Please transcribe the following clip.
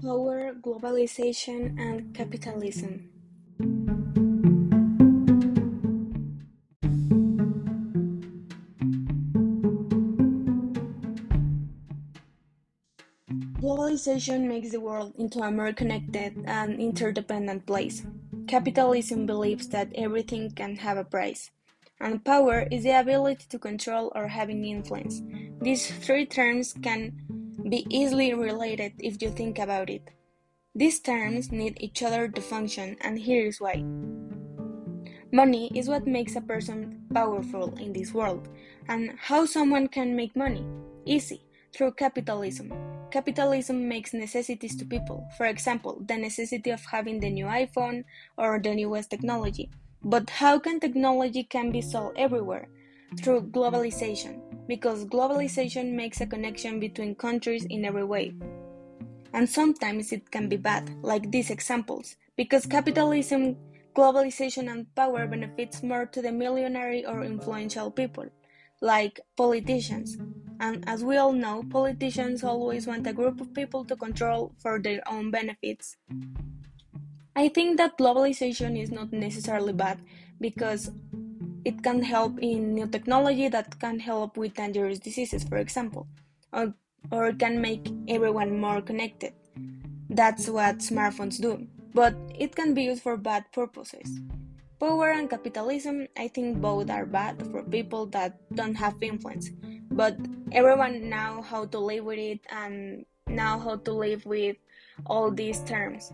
globalization and capitalism. Globalization makes the world into a more connected and interdependent place. Capitalism believes that everything can have a price, and power is the ability to control or having influence. These three terms can be easily related if you think about it. These terms need each other to function, and here is why. Money is what makes a person powerful in this world. And how someone can make money? Easy, through capitalism. Capitalism makes necessities to people, for example, the necessity of having the new iPhone or the newest technology. But how can technology can be sold everywhere? Through globalization, because globalization makes a connection between countries in every way. And sometimes it can be bad, like these examples, because capitalism, globalization, and power benefits more to the millionaire or influential people, like politicians. And as we all know, politicians always want a group of people to control for their own benefits. I think that globalization is not necessarily bad because it can help in new technology that can help with dangerous diseases, for example, or or can make everyone more connected. That's what smartphones do, but it can be used for bad purposes. Power and capitalism, I think both are bad for people that don't have influence, but everyone know how to live with it and now how to live with all these terms.